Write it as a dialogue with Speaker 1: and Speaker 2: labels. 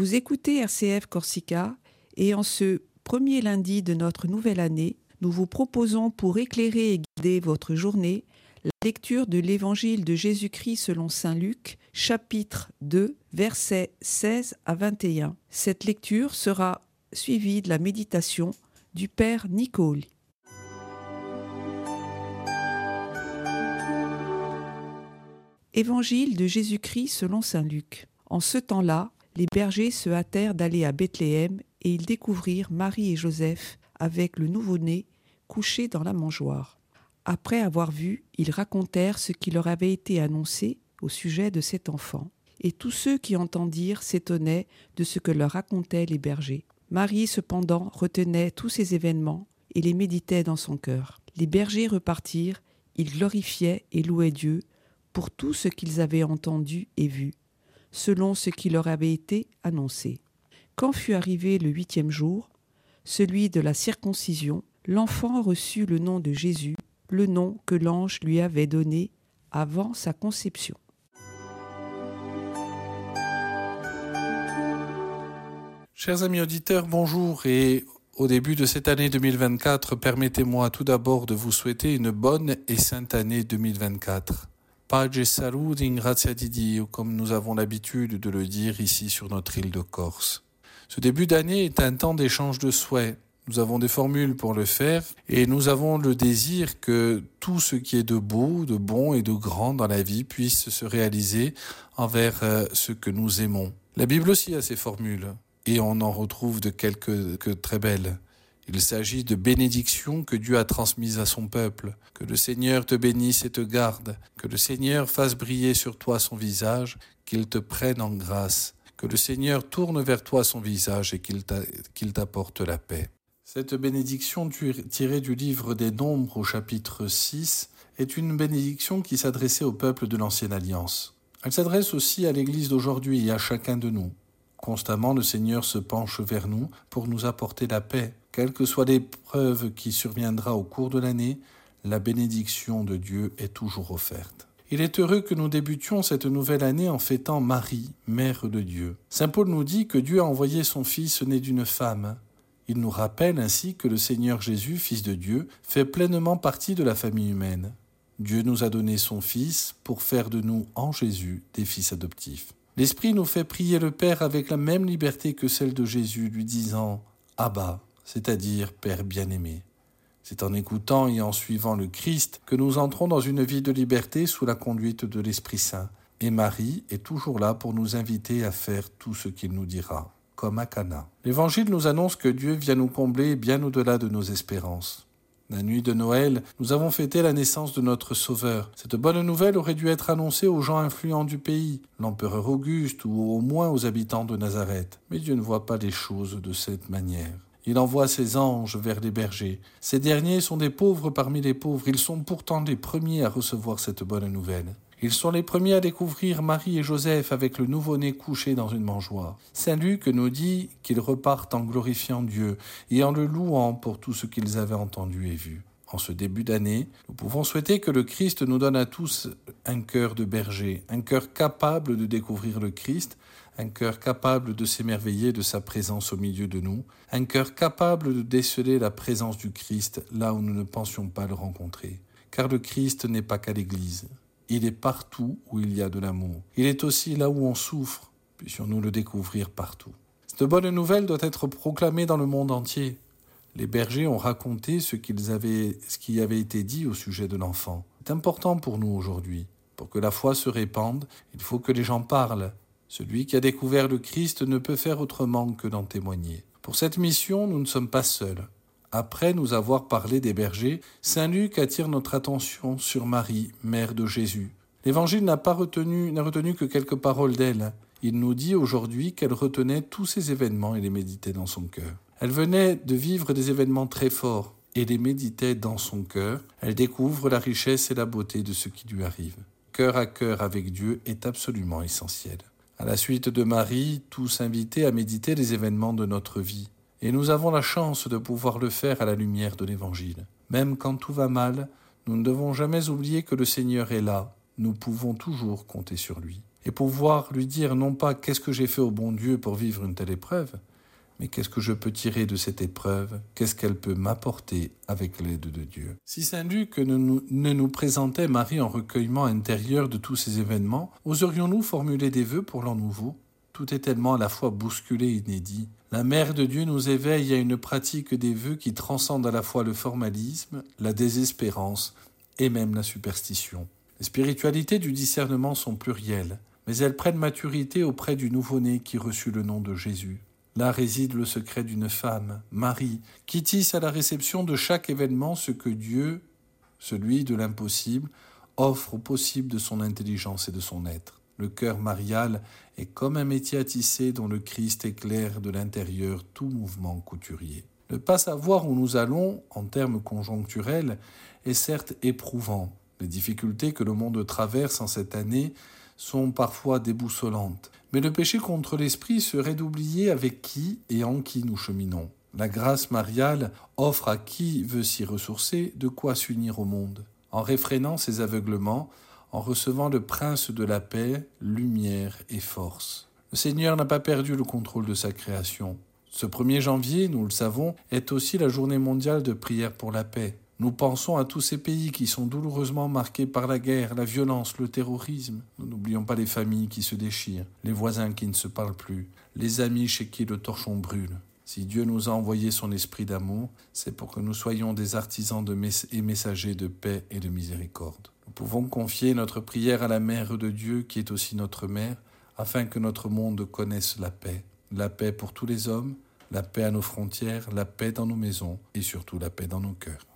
Speaker 1: Vous écoutez RCF Corsica et en ce premier lundi de notre nouvelle année, nous vous proposons pour éclairer et guider votre journée la lecture de l'Évangile de Jésus-Christ selon Saint Luc, chapitre 2, versets 16 à 21. Cette lecture sera suivie de la méditation du Père Nicole. Évangile de Jésus-Christ selon Saint Luc. En ce temps-là, les bergers se hâtèrent d'aller à Bethléem et ils découvrirent Marie et Joseph avec le nouveau-né couché dans la mangeoire. Après avoir vu, ils racontèrent ce qui leur avait été annoncé au sujet de cet enfant. Et tous ceux qui entendirent s'étonnaient de ce que leur racontaient les bergers. Marie, cependant, retenait tous ces événements et les méditait dans son cœur. Les bergers repartirent, ils glorifiaient et louaient Dieu pour tout ce qu'ils avaient entendu et vu, selon ce qui leur avait été annoncé. Quand fut arrivé le huitième jour, celui de la circoncision, l'enfant reçut le nom de Jésus, le nom que l'ange lui avait donné avant sa conception.
Speaker 2: Chers amis auditeurs, bonjour et au début de cette année 2024, permettez-moi tout d'abord de vous souhaiter une bonne et sainte année 2024. Pace salud in grazia di Dio, comme nous avons l'habitude de le dire ici sur notre île de Corse. Ce début d'année est un temps d'échange de souhaits. Nous avons des formules pour le faire et nous avons le désir que tout ce qui est de beau, de bon et de grand dans la vie puisse se réaliser envers euh, ce que nous aimons. La Bible aussi a ses formules et on en retrouve de quelques que très belles. Il s'agit de bénédictions que Dieu a transmises à son peuple. Que le Seigneur te bénisse et te garde. Que le Seigneur fasse briller sur toi son visage, qu'il te prenne en grâce. Que le Seigneur tourne vers toi son visage et qu'il t'apporte la paix. Cette bénédiction tirée du livre des Nombres au chapitre 6 est une bénédiction qui s'adressait au peuple de l'Ancienne Alliance. Elle s'adresse aussi à l'Église d'aujourd'hui et à chacun de nous. Constamment, le Seigneur se penche vers nous pour nous apporter la paix. Quelle que soit l'épreuve qui surviendra au cours de l'année, la bénédiction de Dieu est toujours offerte. Il est heureux que nous débutions cette nouvelle année en fêtant Marie, Mère de Dieu. Saint Paul nous dit que Dieu a envoyé son Fils né d'une femme. Il nous rappelle ainsi que le Seigneur Jésus, Fils de Dieu, fait pleinement partie de la famille humaine. Dieu nous a donné son Fils pour faire de nous en Jésus des fils adoptifs. L'Esprit nous fait prier le Père avec la même liberté que celle de Jésus, lui disant Abba, c'est-à-dire Père bien-aimé. C'est en écoutant et en suivant le Christ que nous entrons dans une vie de liberté sous la conduite de l'Esprit Saint. Et Marie est toujours là pour nous inviter à faire tout ce qu'il nous dira, comme à Cana. L'Évangile nous annonce que Dieu vient nous combler bien au-delà de nos espérances. La nuit de Noël, nous avons fêté la naissance de notre Sauveur. Cette bonne nouvelle aurait dû être annoncée aux gens influents du pays, l'empereur Auguste ou au moins aux habitants de Nazareth. Mais Dieu ne voit pas les choses de cette manière. Il envoie ses anges vers les bergers. Ces derniers sont des pauvres parmi les pauvres. Ils sont pourtant les premiers à recevoir cette bonne nouvelle. Ils sont les premiers à découvrir Marie et Joseph avec le nouveau-né couché dans une mangeoire. Saint Luc nous dit qu'ils repartent en glorifiant Dieu et en le louant pour tout ce qu'ils avaient entendu et vu. En ce début d'année, nous pouvons souhaiter que le Christ nous donne à tous un cœur de berger, un cœur capable de découvrir le Christ, un cœur capable de s'émerveiller de sa présence au milieu de nous, un cœur capable de déceler la présence du Christ là où nous ne pensions pas le rencontrer. Car le Christ n'est pas qu'à l'Église. Il est partout où il y a de l'amour. Il est aussi là où on souffre. Puissions-nous le découvrir partout. Cette bonne nouvelle doit être proclamée dans le monde entier. Les bergers ont raconté ce, avaient, ce qui avait été dit au sujet de l'enfant. C'est important pour nous aujourd'hui. Pour que la foi se répande, il faut que les gens parlent. Celui qui a découvert le Christ ne peut faire autrement que d'en témoigner. Pour cette mission, nous ne sommes pas seuls. Après nous avoir parlé des bergers, Saint Luc attire notre attention sur Marie, mère de Jésus. L'Évangile n'a pas retenu, n'a retenu que quelques paroles d'elle. Il nous dit aujourd'hui qu'elle retenait tous ces événements et les méditait dans son cœur. Elle venait de vivre des événements très forts et les méditait dans son cœur. Elle découvre la richesse et la beauté de ce qui lui arrive. Cœur à cœur avec Dieu est absolument essentiel. À la suite de Marie, tous invités à méditer les événements de notre vie et nous avons la chance de pouvoir le faire à la lumière de l'Évangile. Même quand tout va mal, nous ne devons jamais oublier que le Seigneur est là, nous pouvons toujours compter sur lui. et pouvoir lui dire non pas qu'est-ce que j'ai fait au bon Dieu pour vivre une telle épreuve, mais qu'est-ce que je peux tirer de cette épreuve? Qu'est-ce qu'elle peut m'apporter avec l'aide de Dieu? Si Saint Luc ne nous, ne nous, présentait Marie en recueillement intérieur de tous ces événements, oserions-nous formuler des vœux pour l'an nouveau? Tout est tellement à la fois bousculé et inédit. La Mère de Dieu nous éveille à une pratique des vœux qui transcende à la fois le formalisme, la désespérance et même la superstition. Les spiritualités du discernement sont plurielles, mais elles prennent maturité auprès du nouveau-né qui reçut le nom de Jésus. Là réside le secret d'une femme, Marie, qui tisse à la réception de chaque événement ce que Dieu, celui de l'impossible, offre au possible de son intelligence et de son être. Le cœur marial est comme un métier à tisser dont le Christ éclaire de l'intérieur tout mouvement couturier. Ne pas savoir où nous allons, en termes conjoncturels, est certes éprouvant. Les difficultés que le monde traverse en cette année sont parfois déboussolantes. Mais le péché contre l'esprit serait d'oublier avec qui et en qui nous cheminons. La grâce mariale offre à qui veut s'y ressourcer de quoi s'unir au monde. En réfrénant ses aveuglements, en recevant le prince de la paix, lumière et force. Le Seigneur n'a pas perdu le contrôle de sa création. Ce 1er janvier, nous le savons, est aussi la journée mondiale de prière pour la paix. Nous pensons à tous ces pays qui sont douloureusement marqués par la guerre, la violence, le terrorisme. Nous n'oublions pas les familles qui se déchirent, les voisins qui ne se parlent plus, les amis chez qui le torchon brûle. Si Dieu nous a envoyé son esprit d'amour, c'est pour que nous soyons des artisans de et messagers de paix et de miséricorde. Nous pouvons confier notre prière à la Mère de Dieu qui est aussi notre Mère, afin que notre monde connaisse la paix. La paix pour tous les hommes, la paix à nos frontières, la paix dans nos maisons et surtout la paix dans nos cœurs.